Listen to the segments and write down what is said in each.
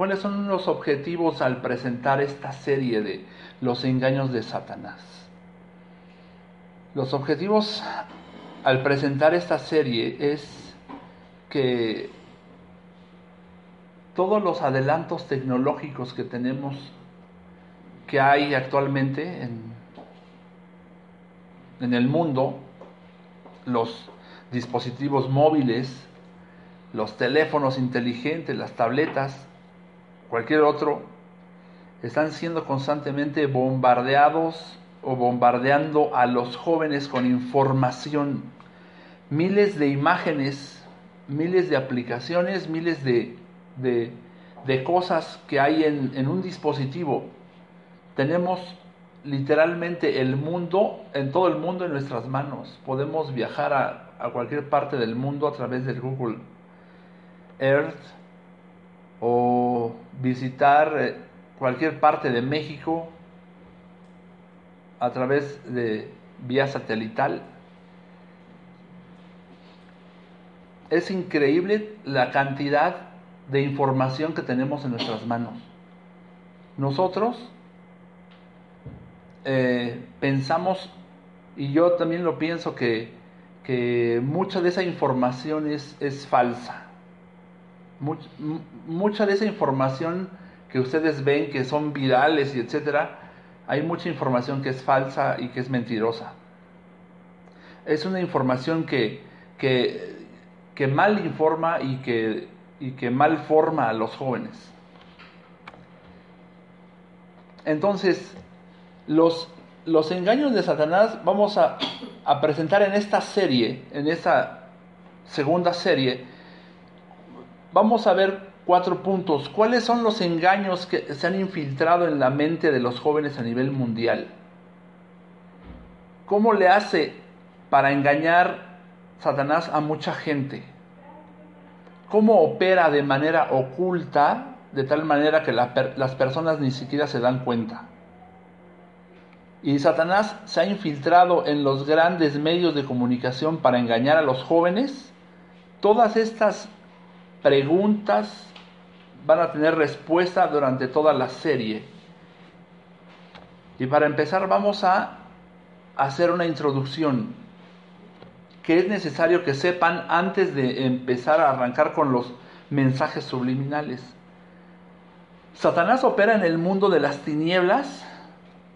¿Cuáles son los objetivos al presentar esta serie de los engaños de Satanás? Los objetivos al presentar esta serie es que todos los adelantos tecnológicos que tenemos, que hay actualmente en, en el mundo, los dispositivos móviles, los teléfonos inteligentes, las tabletas, cualquier otro, están siendo constantemente bombardeados o bombardeando a los jóvenes con información, miles de imágenes, miles de aplicaciones, miles de, de, cosas que hay en, en un dispositivo. Tenemos literalmente el mundo, en todo el mundo en nuestras manos. Podemos viajar a, a cualquier parte del mundo a través del Google Earth o visitar eh, cualquier parte de México a través de vía satelital. Es increíble la cantidad de información que tenemos en nuestras manos. Nosotros eh, pensamos, y yo también lo pienso, que, que mucha de esa información es, es falsa. Mucha de esa información que ustedes ven que son virales y etcétera, hay mucha información que es falsa y que es mentirosa. Es una información que, que, que mal informa y que, y que mal forma a los jóvenes. Entonces, los, los engaños de Satanás vamos a, a, presentar en esta serie, en esta segunda serie, vamos a ver cuatro puntos. ¿Cuáles son los engaños que se han infiltrado en la mente de los jóvenes a nivel mundial? ¿Cómo le hace para engañar Satanás a mucha gente? ¿Cómo opera de manera oculta, de tal manera que las personas ni siquiera se dan cuenta? Y Satanás se ha infiltrado en los grandes medios de comunicación para engañar a los jóvenes. Todas estas preguntas van a tener respuesta durante toda la serie. Y para empezar vamos a hacer una introducción que es necesario que sepan antes de empezar a arrancar con los mensajes subliminales. Satanás opera en el mundo de las tinieblas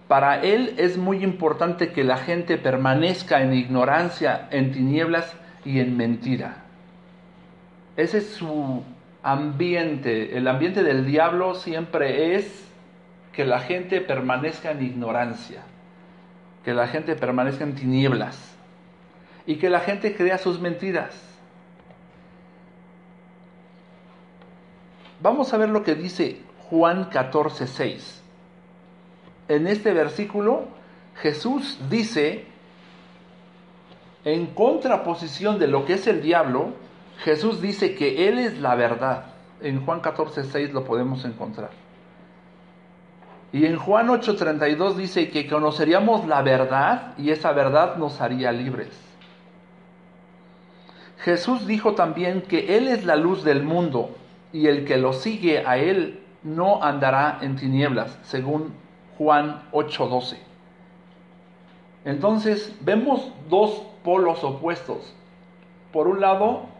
para él es muy importante que la gente permanezca en ignorancia, en tinieblas y en mentira. Ese es su ambiente. El ambiente del diablo siempre es que la gente permanezca en ignorancia, que la gente permanezca en tinieblas y que la gente crea sus mentiras. Vamos a ver lo que dice Juan 14, 6 en este versículo Jesús dice, en contraposición de lo que es el diablo, Jesús dice que Él es la verdad. En Juan 14, 6 lo podemos encontrar. Y en Juan 8:32 dice que conoceríamos la verdad y esa verdad nos haría libres. Jesús dijo también que Él es la luz del mundo y el que lo sigue a Él no andará en tinieblas, según Juan 8:12. Entonces vemos dos polos opuestos. Por un lado,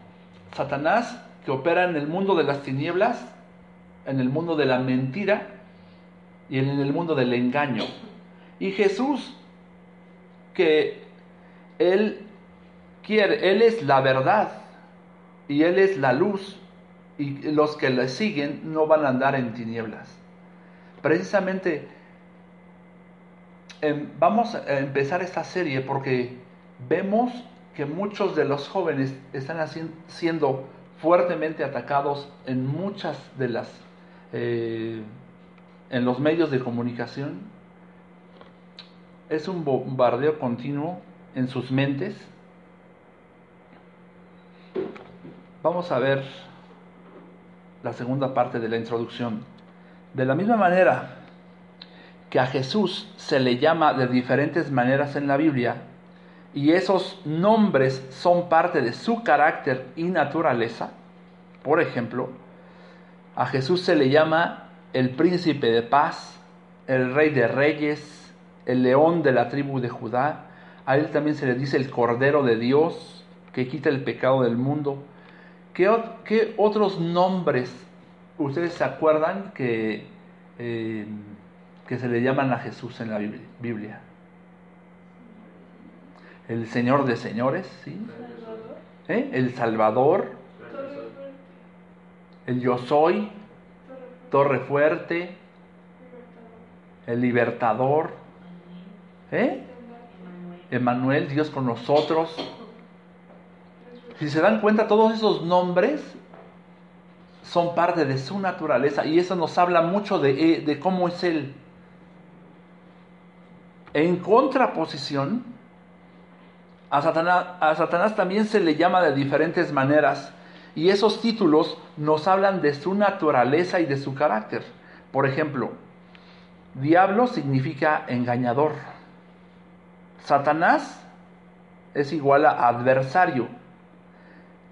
Satanás, que opera en el mundo de las tinieblas, en el mundo de la mentira y en el mundo del engaño. Y Jesús, que Él quiere, Él es la verdad y Él es la luz y los que le siguen no van a andar en tinieblas. Precisamente Em, vamos a empezar esta serie porque vemos que muchos de los jóvenes están siendo fuertemente atacados en muchas de las eh, en los medios de comunicación. Es un bombardeo continuo en sus mentes. Vamos a ver la segunda parte de la introducción. De la misma manera que a Jesús se le llama de diferentes maneras en la Biblia y esos nombres son parte de su carácter y naturaleza, por ejemplo, A Jesús se le llama el príncipe de paz, el rey de reyes, el león de la tribu de Judá. A él también se le dice el cordero de Dios que quita el pecado del mundo. ¿Qué, otros nombres ustedes se acuerdan que, eh, que se le llaman a Jesús en la Biblia? El Señor de señores, ¿sí? ¿Eh? El Salvador, el Yo Soy, Torre Fuerte, el Libertador, ¿eh? Emanuel, Dios con nosotros. Si se dan cuenta, todos esos nombres son parte de su naturaleza y eso nos habla mucho de, de cómo es Él. En contraposición, a Satanás, también se le llama de diferentes maneras y esos títulos nos hablan de su naturaleza y de su carácter. Por ejemplo, diablo significa engañador. Satanás es igual a adversario.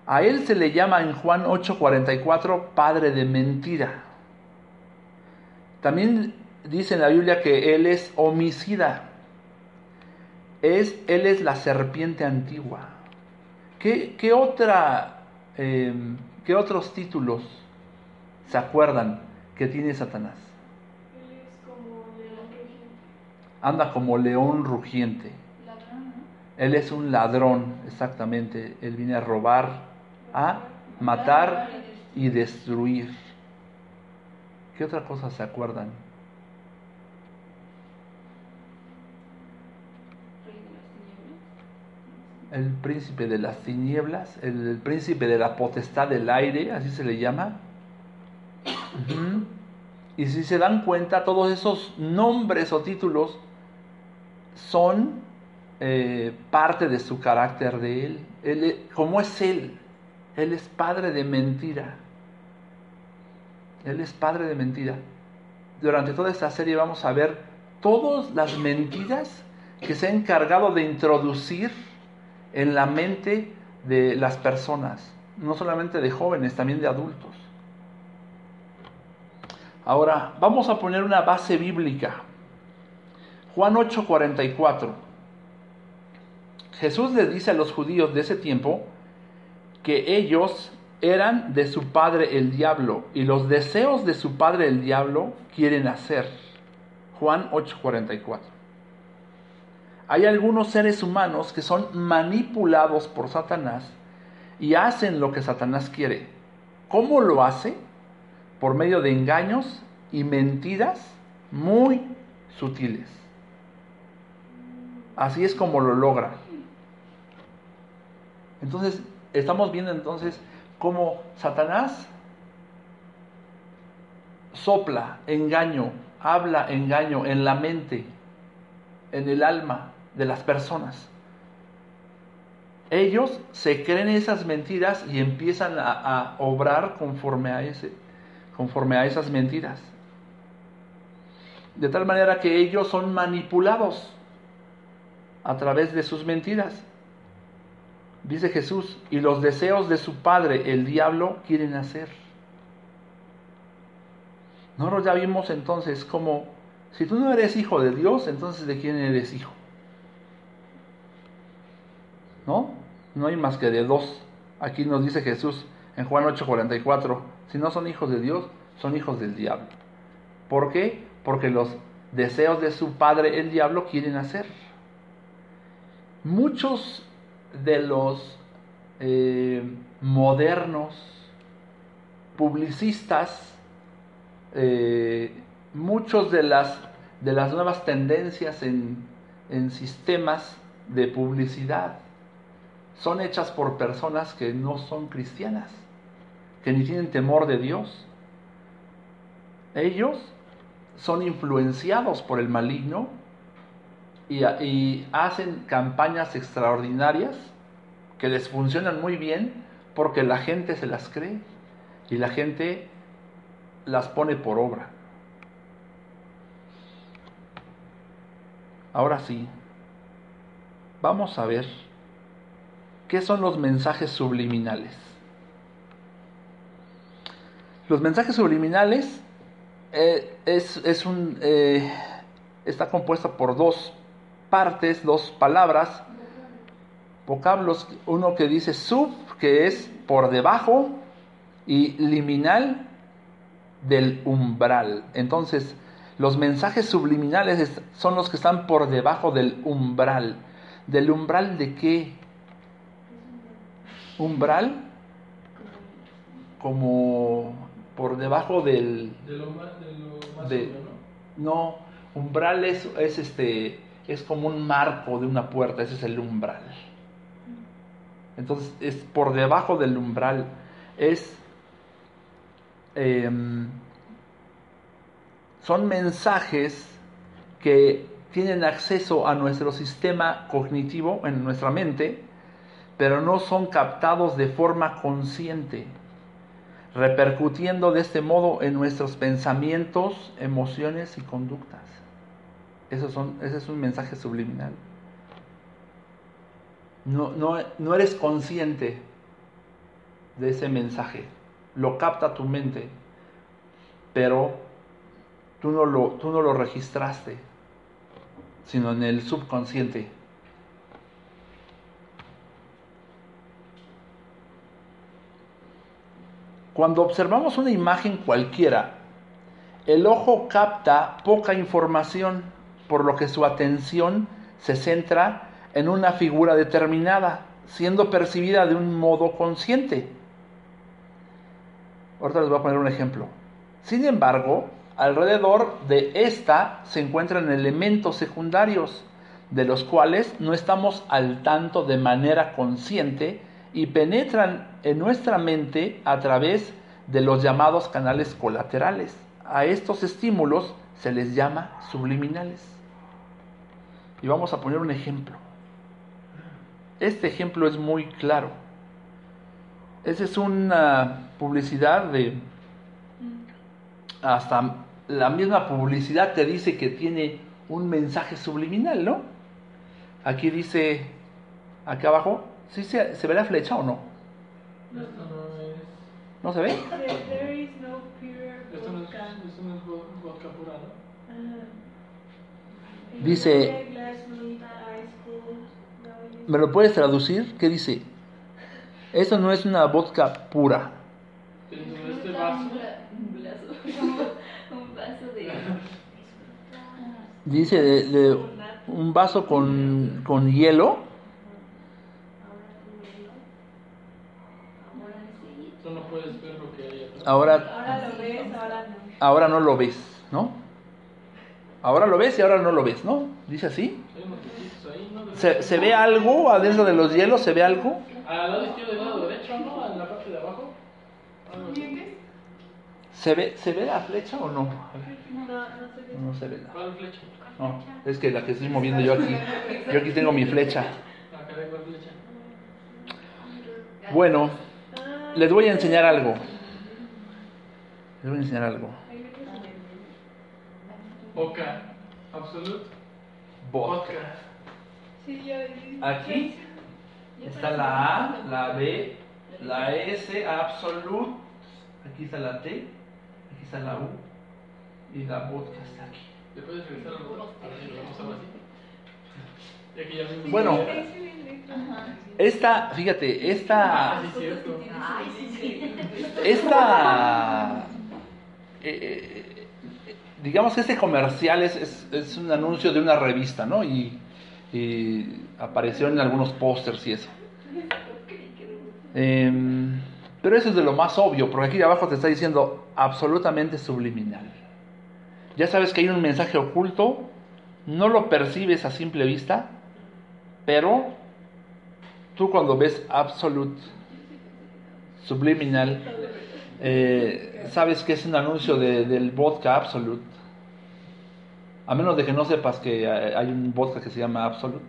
A él se le llama en Juan 8:44 padre de mentira. También dice en la Biblia que él es homicida. Es, él es la serpiente antigua. ¿Qué, qué otra Em, ¿qué otros títulos se acuerdan que tiene Satanás? Él es como león rugiente. Anda como león rugiente. Ladrón, Él es un ladrón, exactamente. Él viene a robar, a matar y destruir. ¿Qué otra cosa se acuerdan? El príncipe de las tinieblas, el, príncipe de la potestad del aire, así se le llama. Y si se dan cuenta, todos esos nombres o títulos son eh, parte de su carácter de él. él. ¿Cómo es él? Él es padre de mentira. Él es padre de mentira. Durante toda esta serie vamos a ver todas las mentiras que se ha encargado de introducir en la mente de las personas, no solamente de jóvenes, también de adultos. Ahora, vamos a poner una base bíblica. Juan 8:44. Jesús le dice a los judíos de ese tiempo que ellos eran de su padre el diablo y los deseos de su padre el diablo quieren hacer. Juan 8:44 hay algunos seres humanos que son manipulados por Satanás y hacen lo que Satanás quiere. ¿Cómo lo hace? Por medio de engaños y mentiras muy sutiles. Así es como lo logra. Entonces, estamos viendo entonces cómo Satanás sopla engaño, habla engaño en la mente, en el alma, de las personas. Ellos se creen esas mentiras y empiezan a, obrar conforme a, ese, conforme a esas mentiras. De tal manera que ellos son manipulados a través de sus mentiras. Dice Jesús, y los deseos de su padre, el diablo, quieren hacer. Nosotros ya vimos entonces como, si tú no eres hijo de Dios, entonces ¿de quién eres hijo? ¿No? No hay más que de dos. Aquí nos dice Jesús en Juan 8:44, si no son hijos de Dios, son hijos del diablo. ¿Por qué? Porque los deseos de su padre, el diablo, quieren hacer. Muchos de los eh, modernos publicistas, eh, muchos de las, de las nuevas tendencias en, en sistemas de publicidad, son hechas por personas que no son cristianas, que ni tienen temor de Dios. Ellos son influenciados por el maligno y, hacen campañas extraordinarias que les funcionan muy bien porque la gente se las cree y la gente las pone por obra. Ahora sí, vamos a ver ¿Qué son los mensajes subliminales? Los mensajes subliminales eh, es, es un, eh, está compuesto por dos partes, dos palabras, vocablos, uno que dice sub, que es por debajo, y liminal del umbral. Entonces, los mensajes subliminales es- son los que están por debajo del umbral. ¿Del umbral de qué? Umbral como por debajo del... De lo más, de lo más De- obvio, ¿no? No, umbral es, es, este, es como un marco de una puerta, ese es el umbral. Entonces es por debajo del umbral, es... em, son mensajes que tienen acceso a nuestro sistema cognitivo en nuestra mente, pero no son captados de forma consciente, repercutiendo de este modo en nuestros pensamientos, emociones y conductas. Son, ese es un mensaje subliminal. No, eres consciente de ese mensaje, lo capta tu mente, pero tú no lo registraste, sino en el subconsciente. Cuando observamos una imagen cualquiera, el ojo capta poca información, por lo que su atención se centra en una figura determinada, siendo percibida de un modo consciente. Ahorita les voy a poner un ejemplo. Sin embargo, alrededor de esta se encuentran elementos secundarios, de los cuales no estamos al tanto de manera consciente y penetran en nuestra mente a través de los llamados canales colaterales. A estos estímulos se les llama subliminales. Y vamos a poner un ejemplo. Este ejemplo es muy claro. Esa es una publicidad de... Hasta la misma publicidad te dice que tiene un mensaje subliminal, ¿no? Aquí dice, acá abajo, ¿sí se, se ve la flecha o no? Esto no es. ¿No se ve? There, there is no pure Esto no es, vodka. esto no es vo- vodka pura, ¿no? Ajá. Dice- ¿Me lo puedes traducir? ¿Qué dice? Eso no es una vodka pura. Este vaso. Un vaso. Un vaso de. Dice de, de un vaso con, con hielo. Ahora sí. Tú no puedes ver lo que hay atrás. Ahora, Ahora lo ves, ahora no. ahora no lo ves, ¿no? Ahora lo ves y ahora no lo ves, ¿no? Dice así. ¿Se, se ve algo adentro de los hielos? ¿Se ve algo? Al lado izquierdo y al lado derecho, ¿no? En la parte de abajo. ¿Se ve, ¿se ve la flecha o no? No, no se ve. No. ¿Cuál flecha? No, es que la que estoy moviendo yo aquí. Yo aquí tengo mi flecha. Bueno, les voy a enseñar algo. Les voy a enseñar algo. Boca. Absolute. Vi. Aquí está la A, la B, la S, absolute. Aquí está la T, aquí está la U y la vodka está aquí. Bueno. Esta, fíjate, Ah, esta, sí. esta, eh, eh, digamos que este comercial es, es, un anuncio de una revista, ¿no? Y, apareció en algunos pósters y eso. Em, pero eso es de lo más obvio, porque aquí abajo te está diciendo absolutamente subliminal. Ya sabes que hay un mensaje oculto, no lo percibes a simple vista, pero tú cuando ves absolute subliminal, eh, sabes que es un anuncio de- del vodka absolute. A menos de que no sepas que hay un vodka que se llama absolute.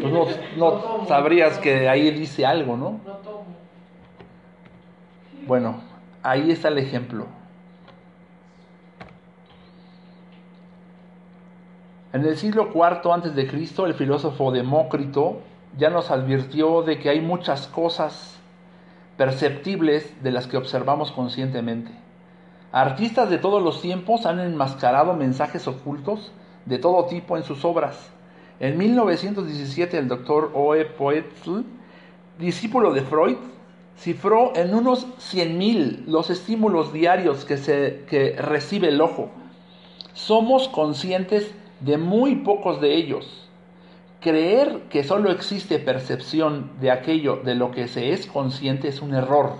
Pues no, no sabrías que ahí dice algo, ¿no? No tomo. Bueno, ahí está el ejemplo. En el siglo IV antes de Cristo, el filósofo Demócrito ya nos advirtió de que hay muchas cosas perceptibles de las que observamos conscientemente. Artistas de todos los tiempos han enmascarado mensajes ocultos de todo tipo en sus obras. En 1917 el doctor O.E. Poetl, discípulo de Freud, cifró en unos 100.000 los estímulos diarios que, se, que recibe el ojo. Somos conscientes de muy pocos de ellos. Creer que solo existe percepción de aquello de lo que se es consciente es un error.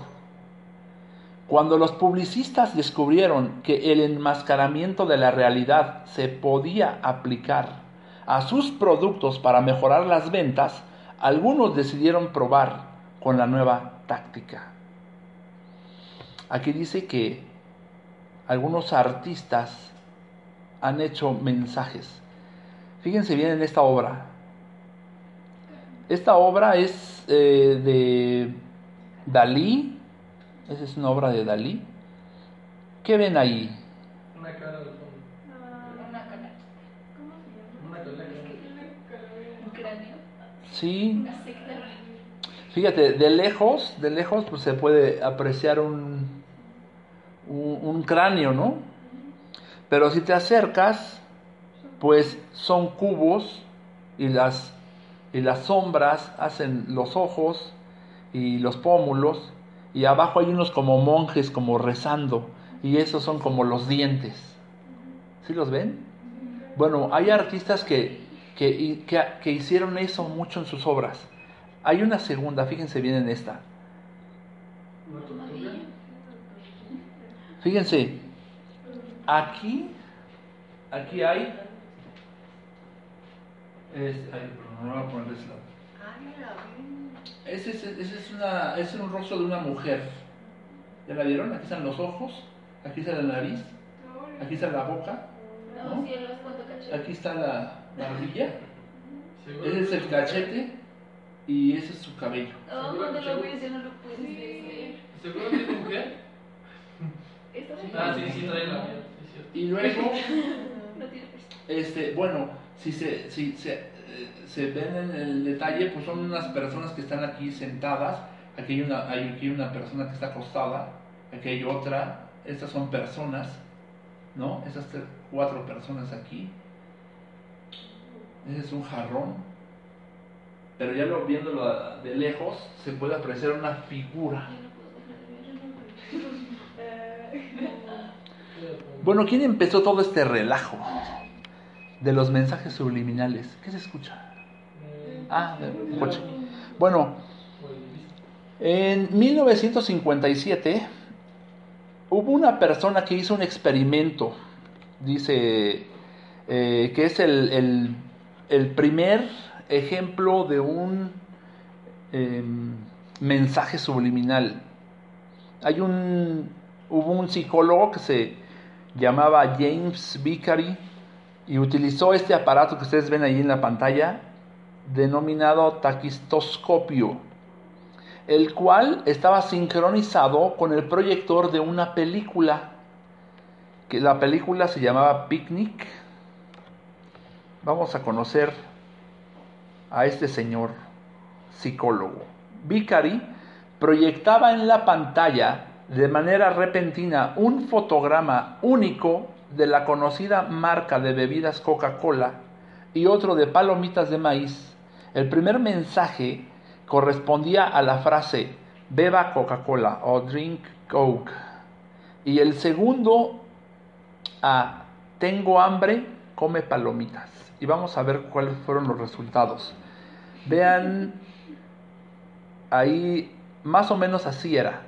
Cuando los publicistas descubrieron que el enmascaramiento de la realidad se podía aplicar a sus productos para mejorar las ventas, algunos decidieron probar con la nueva táctica. Aquí dice que algunos artistas han hecho mensajes. Fíjense bien en esta obra. Esta obra es eh, de Dalí. Esa es una obra de Dalí. ¿Qué ven ahí? Una cara de fondo. Una cara. ¿Cómo se llama? Una cara. Un cráneo. Sí. Una secta. Fíjate, de lejos, de lejos pues se puede apreciar un, un, un cráneo, ¿no? Pero si te acercas, pues son cubos y las, y las sombras hacen los ojos y los pómulos y abajo hay unos como monjes como rezando y esos son como los dientes. ¿Sí los ven? Bueno, hay artistas que, que, que, hicieron eso mucho en sus obras. Hay una segunda, fíjense bien en esta. Fíjense, aquí, aquí hay. Perdón, no voy a poner de ese lado. Ah. Ese, es- ese es, una, ese es un rostro de una mujer. ¿Ya la vieron? Aquí están los ojos, aquí está la nariz, aquí está la boca, No, aquí está la barbilla, ese es el cachete y ese es su cabello. No, cuando lo ves ya no lo puedes ver. ¿Seguro que es mujer? Esta Ah, sí, sí, trae la. Y luego No. Este, bueno, si se, si se, se ven en el detalle, pues son unas personas que están aquí sentadas. Aquí hay una, hay aquí una persona que está acostada, aquí hay otra. Estas son personas, ¿no? Estas tres- cuatro personas aquí. Ese es un jarrón. Pero ya lo, viéndolo de lejos, se puede apreciar una figura. Eh, Bueno, ¿quién empezó todo este relajo de los mensajes subliminales? ¿Qué se escucha? Ah, coche. Bueno, en 1957 hubo una persona que hizo un experimento, dice eh, que es el, el- el primer ejemplo de un em, mensaje subliminal. Hay un, hubo un psicólogo que se llamaba James Vicary y utilizó este aparato que ustedes ven ahí en la pantalla, denominado taquistoscopio, el cual estaba sincronizado con el proyector de una película, que la película se llamaba Picnic. Vamos a conocer a este señor psicólogo. Vicary proyectaba en la pantalla de manera repentina un fotograma único de la conocida marca de bebidas Coca-Cola y otro de palomitas de maíz. El primer mensaje correspondía a la frase beba Coca-Cola o drink Coke. Y el segundo a tengo hambre, come palomitas. Y vamos a ver cuáles fueron los resultados. Vean, ahí más o menos así era.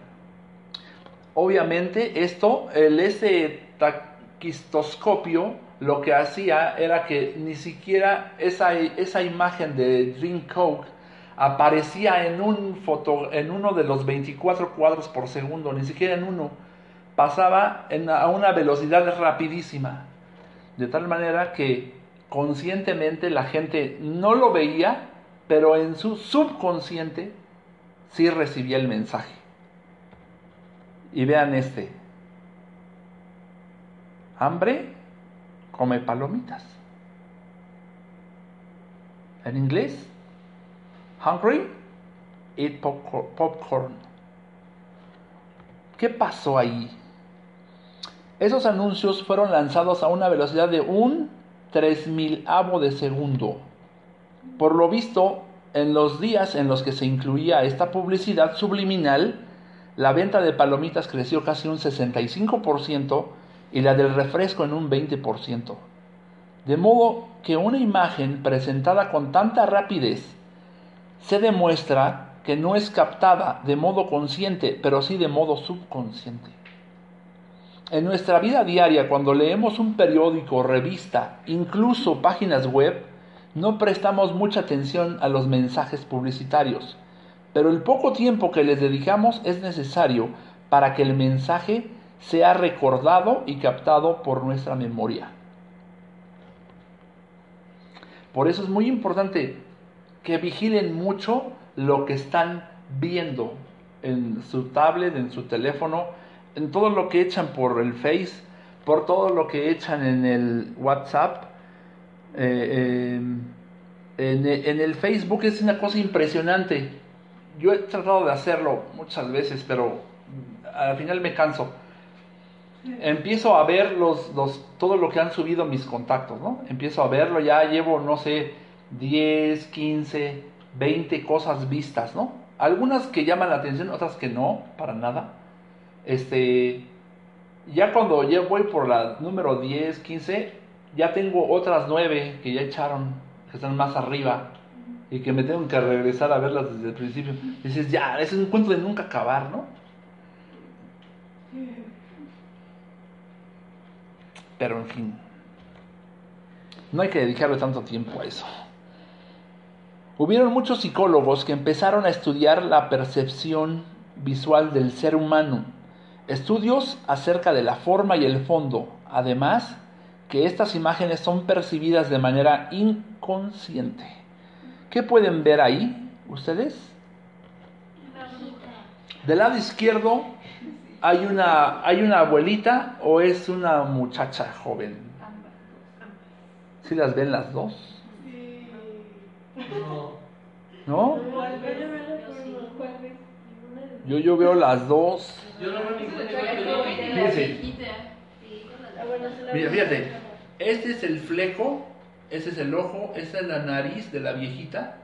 Obviamente esto, el ese taquistoscopio, lo que hacía era que ni siquiera esa, esa imagen de Drink Coke aparecía en, un foto, en uno de los 24 cuadros por segundo, ni siquiera en uno. Pasaba en, a una velocidad rapidísima. De tal manera que conscientemente la gente no lo veía, pero en su subconsciente sí recibía el mensaje. Y vean este. Hambre, come palomitas. En inglés, hungry, eat popcorn. ¿Qué pasó ahí? Esos anuncios fueron lanzados a una velocidad de un 3000 de segundo. Por lo visto, en los días en los que se incluía esta publicidad subliminal, la venta de palomitas creció casi un 65% y la del refresco en un 20%. De modo que una imagen presentada con tanta rapidez se demuestra que no es captada de modo consciente, pero sí de modo subconsciente. En nuestra vida diaria, cuando leemos un periódico, revista, incluso páginas web, no prestamos mucha atención a los mensajes publicitarios, pero el poco tiempo que les dedicamos es necesario para que el mensaje sea recordado y captado por nuestra memoria. Por eso es muy importante que vigilen mucho lo que están viendo en su tablet, en su teléfono, en todo lo que echan por el Face, por todo lo que echan en el WhatsApp. Eh, en, en el Facebook es una cosa impresionante. Yo he tratado de hacerlo muchas veces, pero al final me canso empiezo a ver los, los, todo lo que han subido mis contactos, ¿no? Empiezo a verlo, ya llevo, no sé, 10, 15, 20 cosas vistas, ¿no? Algunas que llaman la atención, otras que no, para nada. Este, ya cuando ya voy por la número 10, 15, ya tengo otras 9 que ya echaron, que están más arriba y que me tengo que regresar a verlas desde el principio. Dices, ya, es un cuento de nunca acabar, ¿no? Pero en fin, no hay que dedicarle tanto tiempo a eso. Hubieron muchos psicólogos que empezaron a estudiar la percepción visual del ser humano, estudios acerca de la forma y el fondo, además que estas imágenes son percibidas de manera inconsciente. ¿Qué pueden ver ahí ustedes? Del lado izquierdo hay una, hay una abuelita o es una muchacha joven. ¿Sí las ven las dos? Sí. No. ¿No? Yo, yo veo las dos. Yo no Fíjense. Ah, Mira, fíjate. Este es el fleco, ese es el ojo, esta es la nariz de la viejita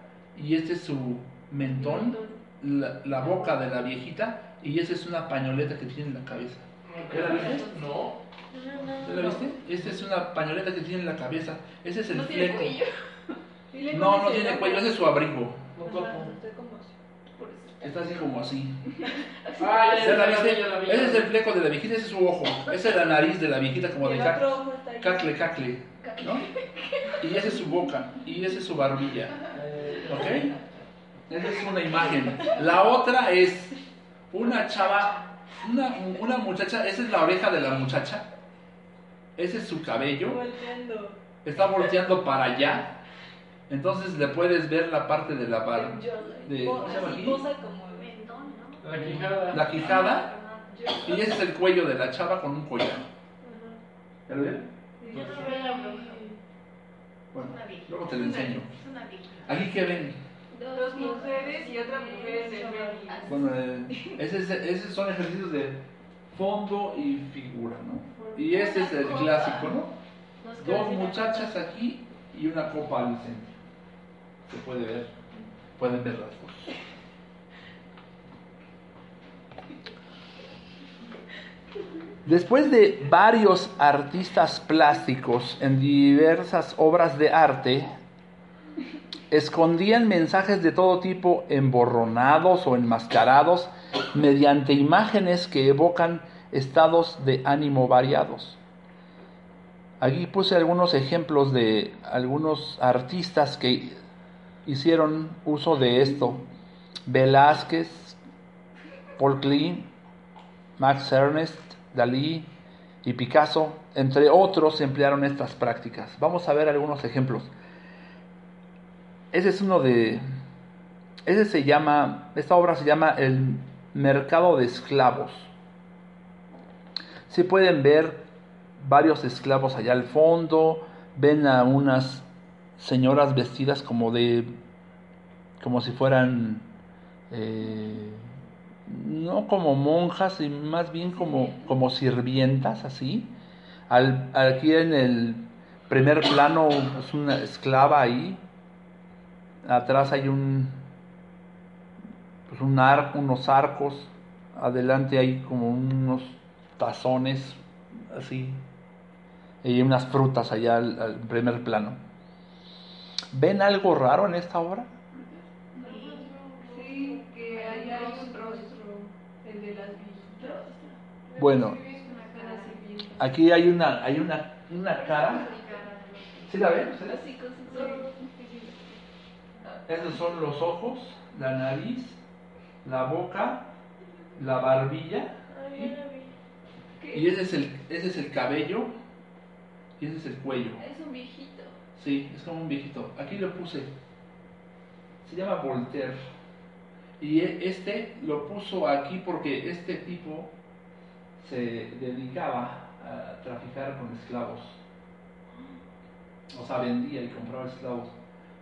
y este es su mentón, la, la boca de la viejita y esa es una pañoleta que tiene en la cabeza. ¿Ya la viste? No. ¿Ya la viste? Esta es una pañoleta que tiene en la cabeza. Ese es el No tiene fleco. cuello. No, no tiene cuello, ese es su abrigo. Está- así como así. Ah, ya, ¿Ya ya la vi, viste? Ese es el fleco de la viejita, ese es su ojo. Esa es la nariz de la viejita como de cacle, cacle. ¿No? Y esa es su boca. Y esa es su barbilla. Eh, ¿Ok? Esa es una imagen. La otra es una chava, una, una muchacha, esa es la oreja de la muchacha. Ese es su cabello. Volteando. Está volteando para allá. Entonces le puedes ver la parte de la barba. La quijada. La quijada. Y ese es el cuello de la chava con un collar. ¿Ya lo vieron? Sí, Yo sí. no veo la bruja. Bueno, luego te lo enseño. Aquí que ven. Dos mujeres y otra mujer en el medio. Bueno, eh, ese es- esos son ejercicios de fondo y figura, ¿no? Y este es el clásico, ¿no? Dos muchachas aquí y una copa al centro. Se puede ver. Pueden ver las dos. Después de varios artistas plásticos en diversas obras de arte, escondían mensajes de todo tipo emborronados o enmascarados mediante imágenes que evocan estados de ánimo variados. Aquí puse algunos ejemplos de algunos artistas que hicieron uso de esto. Velázquez, Paul Klee, Max Ernest, Dalí y Picasso, entre otros, emplearon estas prácticas. Vamos a ver algunos ejemplos. Ese es uno de... Ese se llama, esta obra se llama El Mercado de Esclavos. Si pueden ver varios esclavos allá al fondo, ven a unas señoras vestidas como de, como si fueran eh, no como monjas, y más bien como, como sirvientas, así. Al, aquí en el primer plano es una esclava ahí. Atrás hay un, pues un arco, unos arcos. Adelante hay como unos tazones, así. Y unas frutas allá al, al primer plano. ¿Ven algo raro en esta obra? Sí, que haya un rostro, el de las viejitas. Bueno. Sí. Aquí hay una, hay una, una cara. ¿Sí la ven? ustedes? Esos son los ojos, la nariz, la boca, la barbilla. Y ese es el, ese es el cabello y ese es el cuello. Es un viejito. Sí, es como un viejito. Aquí lo puse. Se llama Voltaire. Y e- este lo puso aquí porque este tipo se dedicaba a traficar con esclavos. O sea, vendía y compraba esclavos.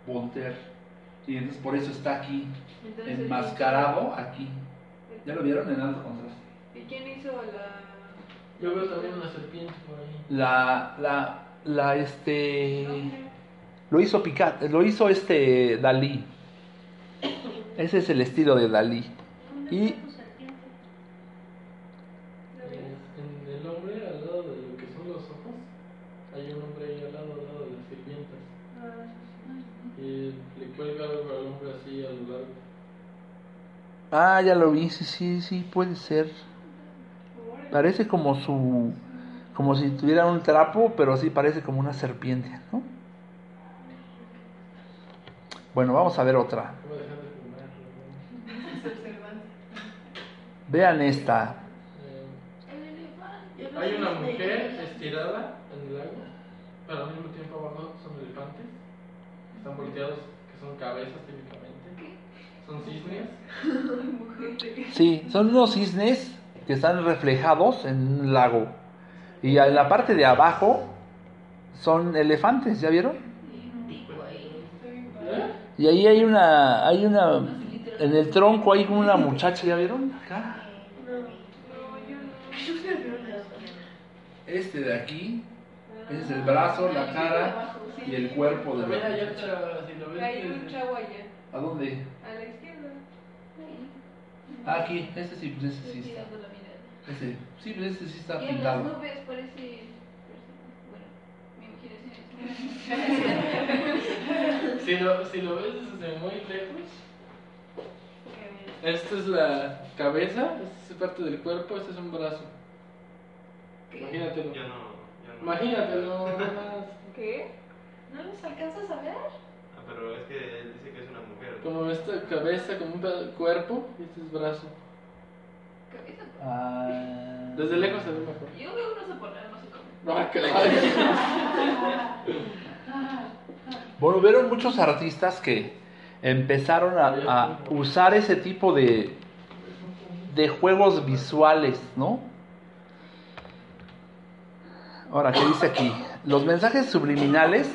Voltaire. Y entonces por eso está aquí, Entonces, enmascarado aquí. ¿Ya lo vieron en alto contraste? ¿Y quién hizo la.? Yo veo también una serpiente por ahí. La, la, la, este, lo hizo Picat, lo hizo este Dalí. Ese es el estilo de Dalí. Y ah, ya lo vi, sí, sí, sí, puede ser. Parece como su, como si tuviera un trapo, pero sí parece como una serpiente, ¿no? Bueno, vamos a ver otra. Vean esta. Hay una mujer estirada en el agua, pero al mismo tiempo abajo son elefantes. Están volteados, que son cabezas típicamente. Son cisnes. Sí, son unos cisnes que están reflejados en un lago. Y en la parte de abajo son elefantes, ¿ya vieron? Y ahí hay una, hay una, en el tronco hay una muchacha, ¿ya vieron? Acá. Este de aquí, ese es el brazo, la cara y el cuerpo de la hay muchacha. Hay un chavo allá, ¿A dónde? a la izquierda. Ah, aquí, este sí, pues este sí está. Tirando la mirada. Ese, sí, pues este sí está Y en las nubes parece. Bueno, mi imaginación es. Si lo, si lo ves desde muy lejos, esta es la cabeza, esta es parte del cuerpo, este es un brazo. Imagínatelo. Yo no, yo no. Imagínatelo, nada más. ¿Qué? ¿No los alcanzas a ver? Ah, pero es que él dice que es una mujer. Como esta cabeza, como un cuerpo, y este es brazo. Cabeza. Ah. Desde lejos se ve mejor. Yo veo unos a poner, no sé cómo. Ah. Bueno, hubieron muchos artistas que empezaron a, a usar ese tipo de, de juegos visuales, ¿no? Ahora, ¿qué dice aquí? Los mensajes subliminales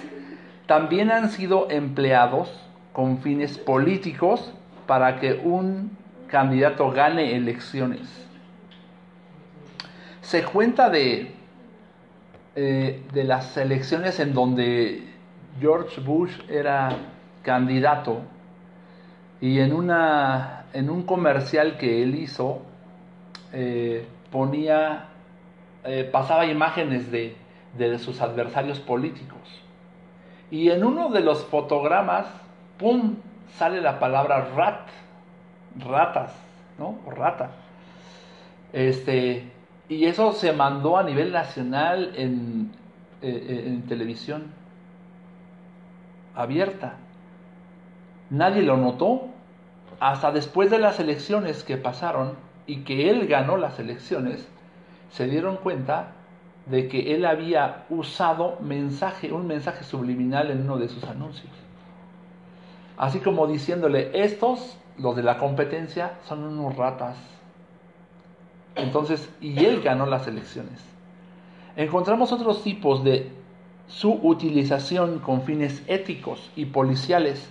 también han sido empleados con fines políticos para que un candidato gane elecciones. Se cuenta de, eh, de las elecciones en donde George Bush era candidato y en, una, en un comercial que él hizo eh, ponía, eh, pasaba imágenes de, de sus adversarios políticos. Y en uno de los fotogramas, ¡pum!, sale la palabra rat, ratas, ¿no? O rata. Este, y eso se mandó a nivel nacional en, eh, en televisión abierta. Nadie lo notó hasta después de las elecciones que pasaron y que él ganó las elecciones, se dieron cuenta de que él había usado mensaje, un mensaje subliminal en uno de sus anuncios. Así como diciéndole, estos, los de la competencia, son unos ratas. Entonces, y él ganó las elecciones. Encontramos otros tipos de su utilización con fines éticos y policiales.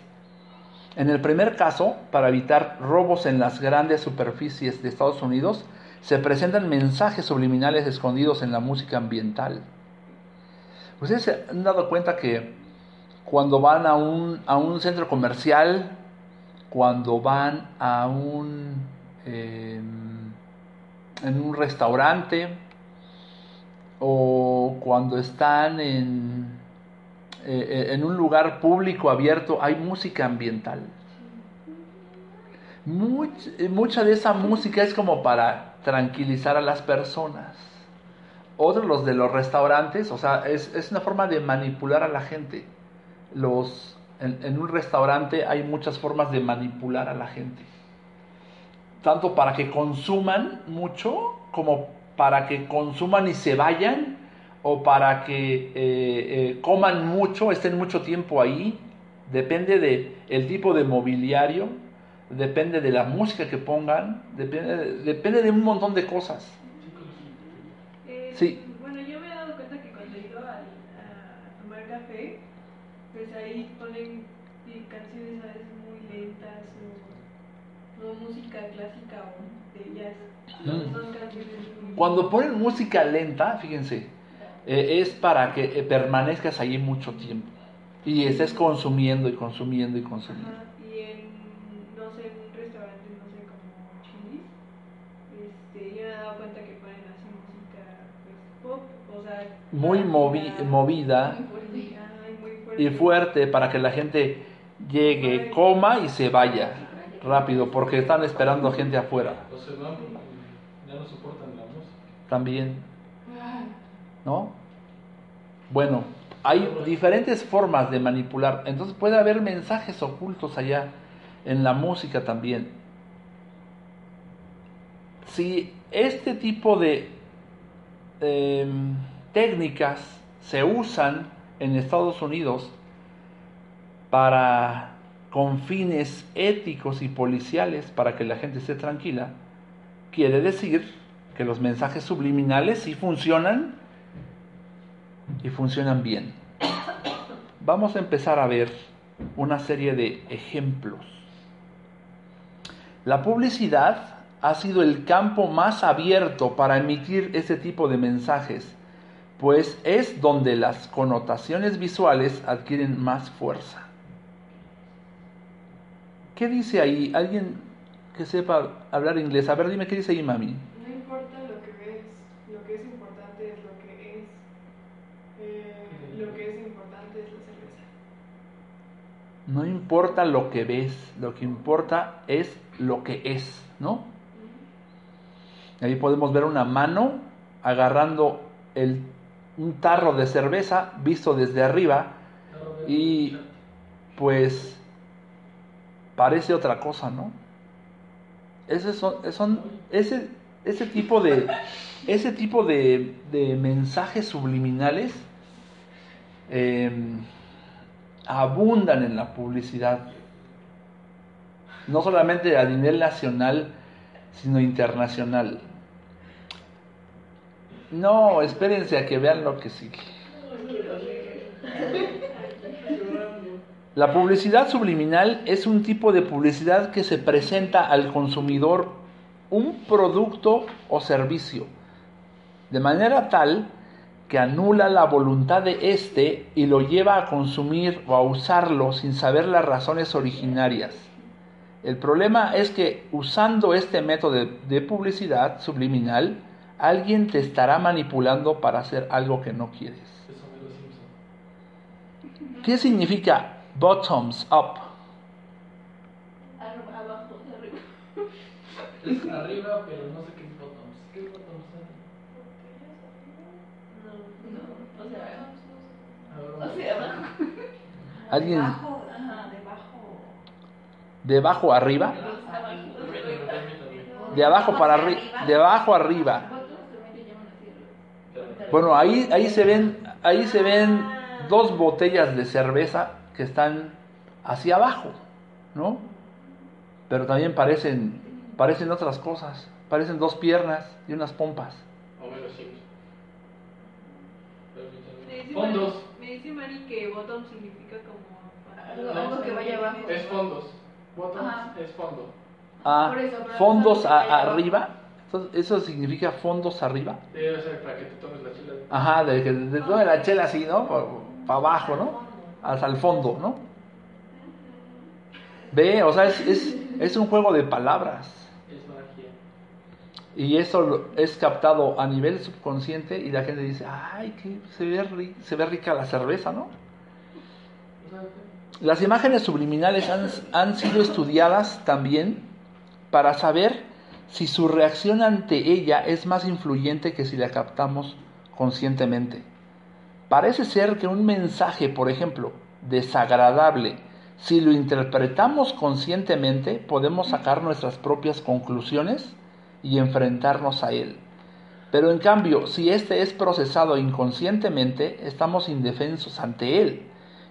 En el primer caso, para evitar robos en las grandes superficies de Estados Unidos, se presentan mensajes subliminales escondidos en la música ambiental. Ustedes se han dado cuenta que cuando van a un, a un centro comercial, cuando van a un, eh, en un restaurante o cuando están en, eh, en un lugar público abierto, hay música ambiental. mucha de esa música es como para tranquilizar a las personas. Otros, los de los restaurantes, o sea, es, es una forma de manipular a la gente. Los, en, un restaurante hay muchas formas de manipular a la gente. Tanto para que consuman mucho como para que consuman y se vayan o para que eh, eh, coman mucho, estén mucho tiempo ahí. Depende de el tipo de mobiliario, depende de la música que pongan, depende, depende de un montón de cosas. Eh, Sí. Bueno, yo me he dado cuenta que cuando he ido a, a tomar café, pues ahí ponen eh, canciones a veces muy lentas o, o música clásica o de jazz. Mm. Son canciones muy... Cuando ponen música lenta, fíjense, eh, es para que eh, permanezcas ahí mucho tiempo y estés consumiendo y consumiendo y consumiendo. Ajá, Muy movi- movida y fuerte para que la gente llegue, coma y se vaya rápido porque están esperando gente afuera también, ¿no? Bueno, hay diferentes formas de manipular, entonces puede haber mensajes ocultos allá en la música también. Si este tipo de em, técnicas se usan en Estados Unidos para con fines éticos y policiales para que la gente esté tranquila, quiere decir que los mensajes subliminales sí funcionan y funcionan bien. Vamos a empezar a ver una serie de ejemplos. La publicidad ha sido el campo más abierto para emitir este tipo de mensajes, pues es donde las connotaciones visuales adquieren más fuerza. ¿Qué dice ahí? ¿Alguien que sepa hablar inglés? A ver, dime qué dice ahí, mami. No importa lo que ves, lo que es importante es lo que es. Eh, lo que es importante es la cerveza. No importa lo que ves, lo que importa es lo que es, ¿no? Ahí podemos ver una mano agarrando el, un tarro de cerveza visto desde arriba y pues parece otra cosa, ¿no? Ese, son, son, ese, ese tipo de, ese tipo de, de mensajes subliminales eh, abundan en la publicidad, no solamente a nivel nacional, sino internacional. No, espérense a que vean lo que sigue. La publicidad subliminal es un tipo de publicidad que se presenta al consumidor un producto o servicio, de manera tal que anula la voluntad de éste y lo lleva a consumir o a usarlo sin saber las razones originarias. El problema es que usando este método de, de publicidad subliminal, alguien te estará manipulando para hacer algo que no quieres. ¿Qué significa bottoms up? Arriba, abajo, arriba. Es arriba, pero no sé qué es bottoms. ¿Qué es bottoms? No, no, o sea, Ahora, o sea, abajo. ¿Alguien Debajo, ajá, debajo. de abajo a arriba? De abajo para arriba, de abajo arriba. Bueno, ahí, ahí se ven, ahí se ven dos botellas de cerveza que están hacia abajo, ¿no? Pero también parecen, parecen otras cosas, parecen dos piernas y unas pompas. Fondos. Me dice Mari que bottom significa como... para- Algo- algo que vaya abajo. Es fondos. Bottom es fondo. Ah, Por eso, pero fondos a- arriba. Eso, significa fondos arriba. Debe ser para que te tomes la chela. Ajá, de que de toda la chela así, ¿no? Para abajo, ¿no? Hasta el fondo, ¿no? Ve, o sea, es, es, es un juego de palabras. Es magia. Y eso es captado a nivel subconsciente y la gente dice, ay, que se ve, ri- se ve rica la cerveza, ¿no? O Las imágenes subliminales han, han sido estudiadas también para saber si su reacción ante ella es más influyente que si la captamos conscientemente. Parece ser que un mensaje, por ejemplo, desagradable, si lo interpretamos conscientemente, podemos sacar nuestras propias conclusiones y enfrentarnos a él. Pero en cambio, si este es procesado inconscientemente, estamos indefensos ante él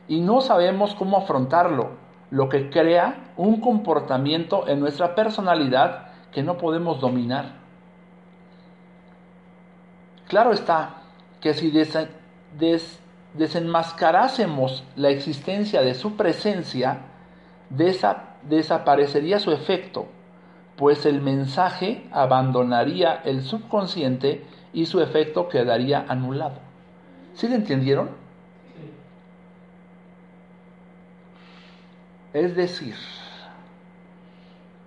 y no sabemos cómo afrontarlo, lo que crea un comportamiento en nuestra personalidad que no podemos dominar. Claro está que si des- desenmascarásemos la existencia de su presencia, desa- desaparecería su efecto, pues el mensaje abandonaría el subconsciente y su efecto quedaría anulado. ¿Sí le entendieron? sí. Es decir,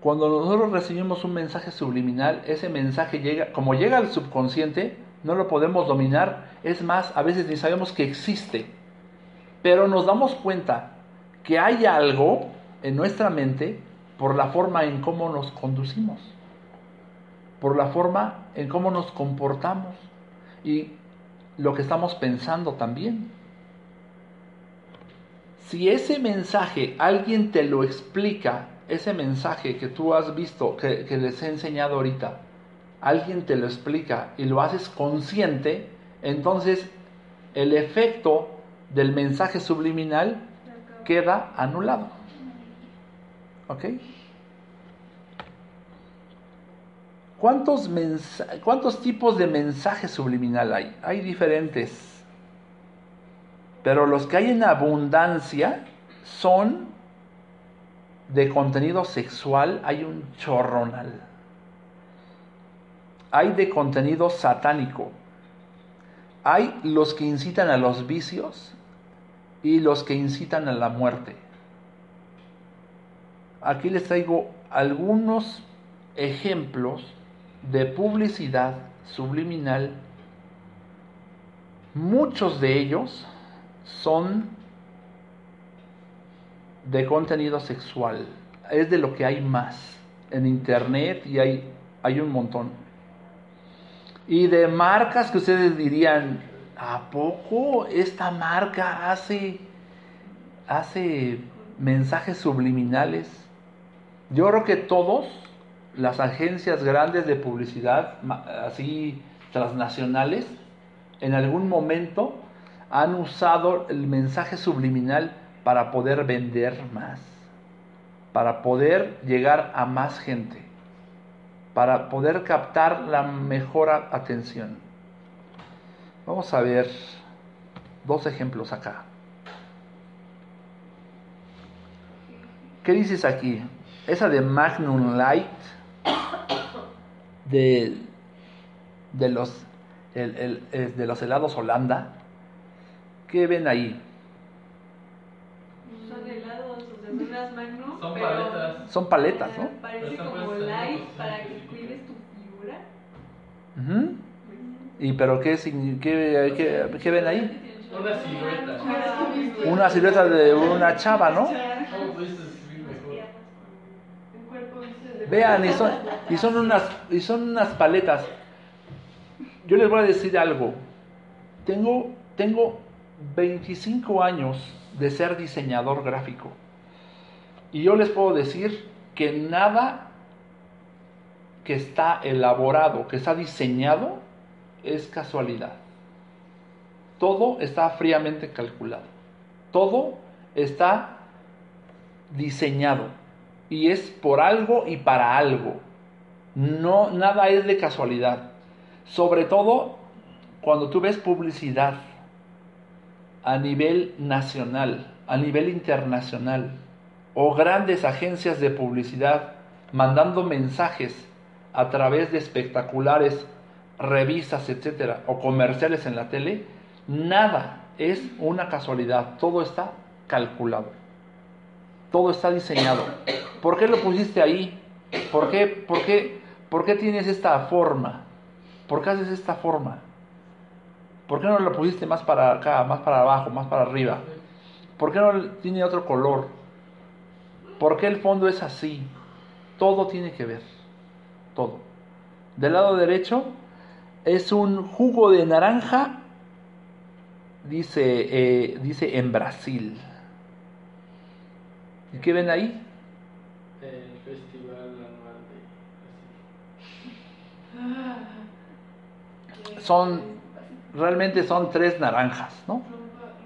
cuando nosotros recibimos un mensaje subliminal, ese mensaje llega, como llega al subconsciente, no lo podemos dominar, es más, a veces ni sabemos que existe, pero nos damos cuenta que hay algo en nuestra mente por la forma en cómo nos conducimos, por la forma en cómo nos comportamos y lo que estamos pensando también. Si ese mensaje alguien te lo explica, ese mensaje que tú has visto, que, les he enseñado ahorita, alguien te lo explica y lo haces consciente, entonces el efecto del mensaje subliminal queda anulado. ¿Ok? ¿Cuántos, ¿Cuántos tipos de mensaje subliminal hay? Hay diferentes. Pero los que hay en abundancia son de contenido sexual, hay un chorronal. Hay de contenido satánico. Hay los que incitan a los vicios y los que incitan a la muerte. Aquí les traigo algunos ejemplos de publicidad subliminal. Muchos de ellos son de contenido sexual. Es de lo que hay más en internet y hay, hay un montón. Y de marcas que ustedes dirían, ¿a poco esta marca hace, hace mensajes subliminales? Yo creo que todos, las agencias grandes de publicidad, así transnacionales, en algún momento han usado el mensaje subliminal para poder vender más, para poder llegar a más gente, para poder captar la mejor atención. Vamos a ver dos ejemplos acá. ¿Qué dices aquí? Esa de Magnum Light, de, de, los, el- el- de los helados Holanda. ¿Qué ven ahí? Son helados, o sea, son las magnum. Son pero, paletas. Son paletas, ¿no? Parece como light para que cuides tu figura. Ujú. ¿Y pero qué, qué, qué- qué ven ahí? Una silueta. Una silueta de una chava, ¿no? Vean, y son, y son unas, y son unas paletas. Yo les voy a decir algo. Tengo, tengo 25 años de ser diseñador gráfico. Y yo les puedo decir que nada que está elaborado, que está diseñado, es casualidad. Todo está fríamente calculado. Todo está diseñado y es por algo y para algo. No nada es de casualidad. Sobre todo cuando tú ves publicidad a nivel nacional, a nivel internacional o grandes agencias de publicidad mandando mensajes a través de espectaculares, revistas, etcétera, o comerciales en la tele, nada es una casualidad, todo está calculado. Todo está diseñado. ¿Por qué lo pusiste ahí? ¿Por qué, por qué, por qué tienes esta forma? ¿Por qué haces esta forma? ¿Por qué no lo pusiste más para acá, más para abajo, más para arriba? ¿Por qué no tiene otro color? ¿Por qué el fondo es así? Todo tiene que ver. Todo. Del lado derecho es un jugo de naranja, dice, eh, dice en Brasil. ¿Y qué ven ahí? El festival anual de Son, realmente son tres naranjas, ¿no? Ropa,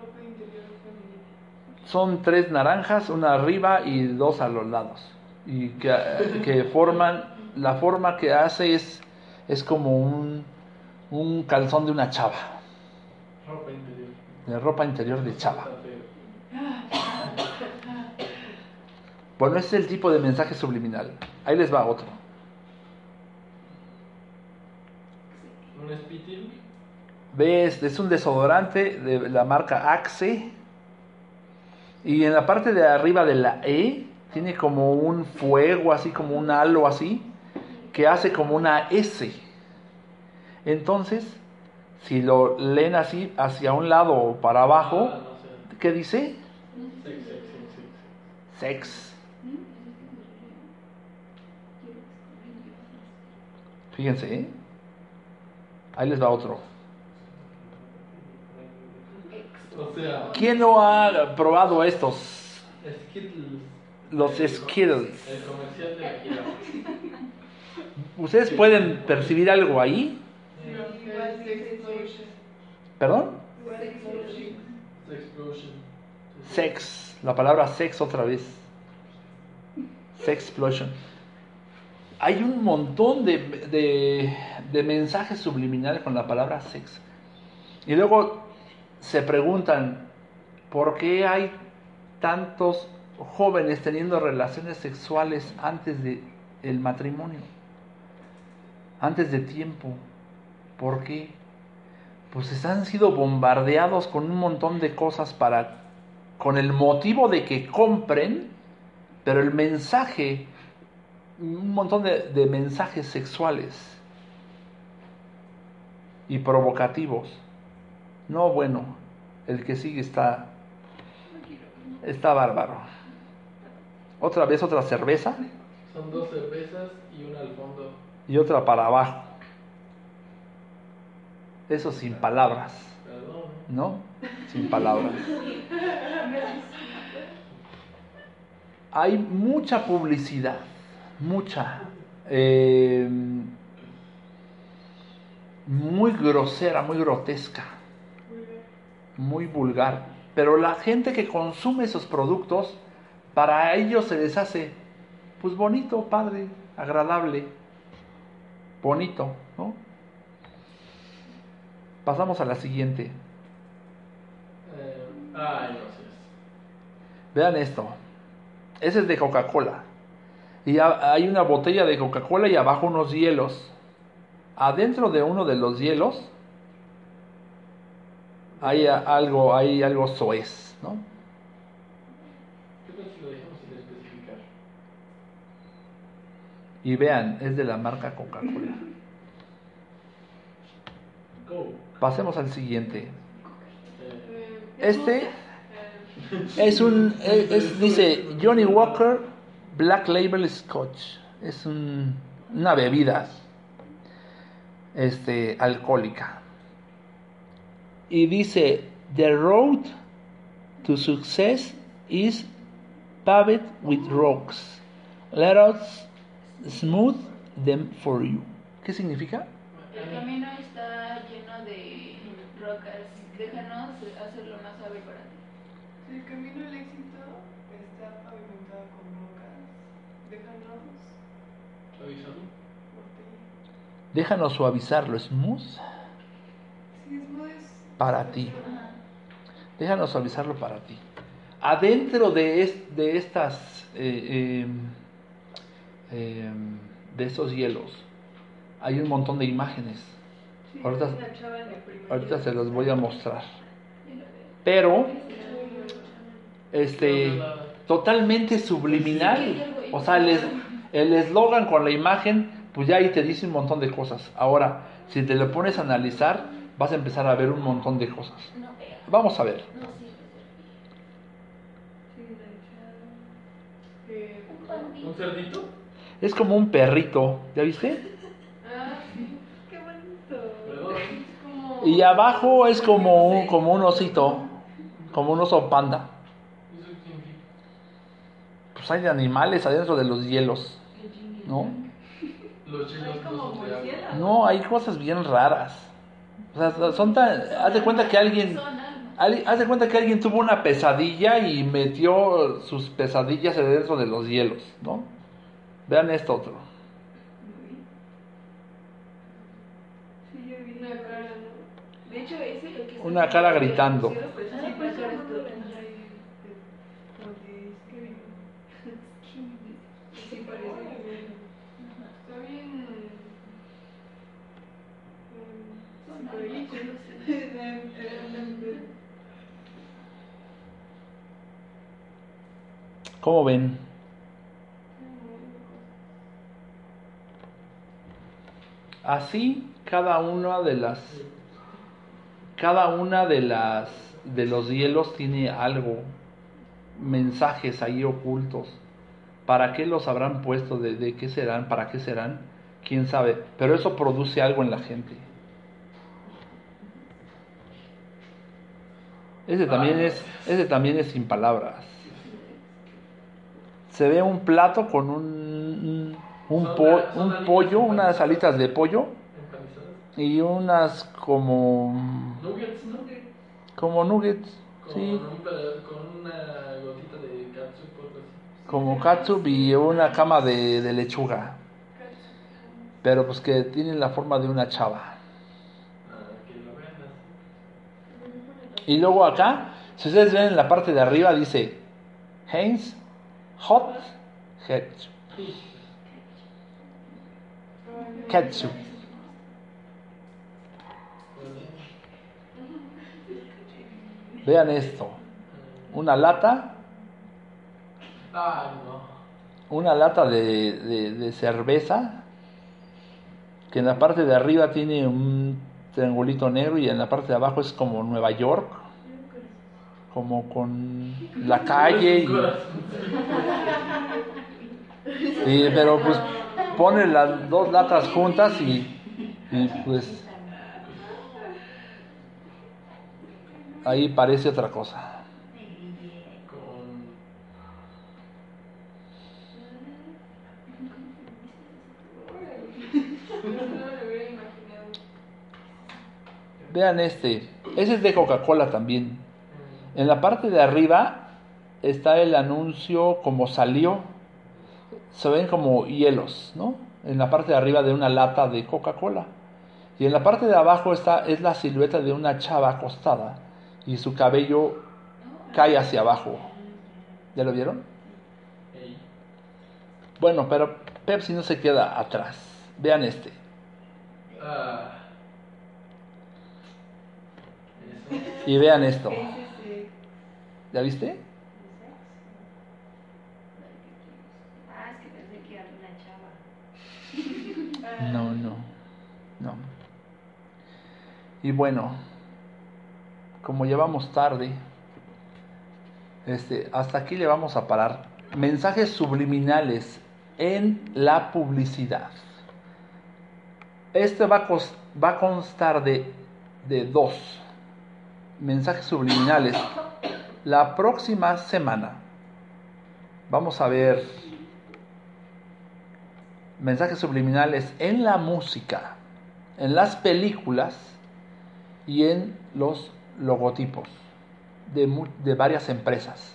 ropa interior femenina. Son tres naranjas, una arriba y dos a los lados. Y que, que forman, la forma que hace es, es como un, un calzón de una chava, ropa interior. de ropa interior de chava. Bueno, ese es el tipo de mensaje subliminal. Ahí les va otro. Un. ¿Ves? Es un desodorante de la marca Axe. Y en la parte de arriba de la E tiene como un fuego, así como un halo así, que hace como una S. Entonces, si lo leen así hacia un lado o para abajo, Ah. ¿qué dice? Sex. Fíjense, ¿eh? Ahí les va otro. O sea, ¿Quién no ha probado estos? Skittles. Los Skittles. El comercial de jirafa. ¿Ustedes pueden percibir algo ahí? ¿Perdón? Sex. La palabra sex otra vez. Sex explosion. Hay un montón de, de, de mensajes subliminales con la palabra sex. Y luego se preguntan, ¿por qué hay tantos jóvenes teniendo relaciones sexuales antes de el matrimonio? Antes de tiempo. ¿Por qué? Pues han sido bombardeados con un montón de cosas para con el motivo de que compren, pero el mensaje, un montón de, de mensajes sexuales y provocativos. No, bueno, el que sigue está, está bárbaro. Otra vez otra cerveza Son dos cervezas y una al fondo. y otra para abajo. Eso sin palabras, Perdón. ¿no? Sin palabras. Hay mucha publicidad, mucha, eh, muy grosera, muy grotesca, muy vulgar. Pero la gente que consume esos productos, para ellos se les hace, pues bonito, padre, agradable, bonito, ¿no? Pasamos a la siguiente. Eh, ay. Vean esto. Ese es de Coca-Cola. Y ha- hay una botella de Coca-Cola y abajo unos hielos. Adentro de uno de los hielos hay algo, hay algo soez, ¿no? ¿Qué tal si lo dejamos sin especificar? Y vean, es de la marca Coca-Cola. Pasemos al siguiente. Eh, Eh, Este eh, es un, es- es- dice Johnny Walker Black Label Scotch. Es un- una bebida este, alcohólica. Y dice, The road to success is paved with rocks. Let us smooth them for you. ¿Qué significa? El camino está lleno de rocas. Déjanos hacerlo más suave para ti. Si el camino al éxito está pavimentado con rocas, déjanos ti. Déjanos suavizarlo smooth para ti. Déjanos suavizarlo para ti. adentro de, es- de estas eh, em, em, de estos hielos hay un montón de imágenes. Ahorita- se los voy a mostrar. Pero este totalmente subliminal. O sea, el eslogan con la imagen, pues ya ahí te dice un montón de cosas. Ahora, si te lo pones a analizar, vas a empezar a ver un montón de cosas. Vamos a ver. No sirve. Sí, la chava. Un pandito. ¿Un cerdito? Es como un perrito, ¿ya viste? Ah, sí. Qué bonito. Perdón. Es como... Y abajo es como un, como un osito, como un oso panda. Pues hay animales adentro de los hielos, ¿no? No, hay cosas bien raras. O sea, son tan... Haz de cuenta que alguien... Haz de cuenta que alguien tuvo una pesadilla y metió sus pesadillas dentro de los hielos, ¿no? Vean esto otro. Una cara, ¿no? De hecho, ese el que está Una cara en el gritando. cielo, pues, sí, Ah, pues, pues, eres tú. ajá. Ay, como que es que- Sí, parece. Está bien. ¿Cómo ven? Así cada una de las cada una de las de los hielos tiene algo, mensajes ahí ocultos. ¿Para qué los habrán puesto? ¿De, de qué serán? ¿Para qué serán? ¿Quién sabe? Pero eso produce algo en la gente. Ese también es, ese también es sin palabras. Se ve un plato con un, un, po- un pollo, unas alitas de pollo y unas como Nuggets, como nuggets, Con, sí, con una gotita de así. como katsup y una cama de, de lechuga, pero pues que tienen la forma de una chava. Ah, que lo vean así. Y luego acá, si ustedes ven en la parte de arriba dice Heinz Hot Ketchup. Ketchup. Vean esto, una lata, una lata de, de- de cerveza que en la parte de arriba tiene un triangulito negro y en la parte de abajo es como Nueva York, como con la calle y, pero pues pone las dos latas juntas y, y pues ahí parece otra cosa. Con. No me lo hubiera imaginado. Vean este, ese es de Coca-Cola también. En la parte de arriba está el anuncio como salió. Se ven como hielos, ¿no? En la parte de arriba de una lata de Coca-Cola. Y en la parte de abajo está es la silueta de una chava acostada y su cabello cae hacia abajo. ¿Ya lo vieron? Bueno, pero Pepsi no se queda atrás. Vean este. Ah. Eso. Y vean esto. Es ese. ¿Ya viste? Ah. No, no, no. Y bueno, como llevamos tarde, este, hasta aquí le vamos a parar. Mensajes subliminales en la publicidad. Este va a, va a constar de, de dos mensajes subliminales. La próxima semana vamos a ver mensajes subliminales en la música, en las películas y en los logotipos de, varias empresas.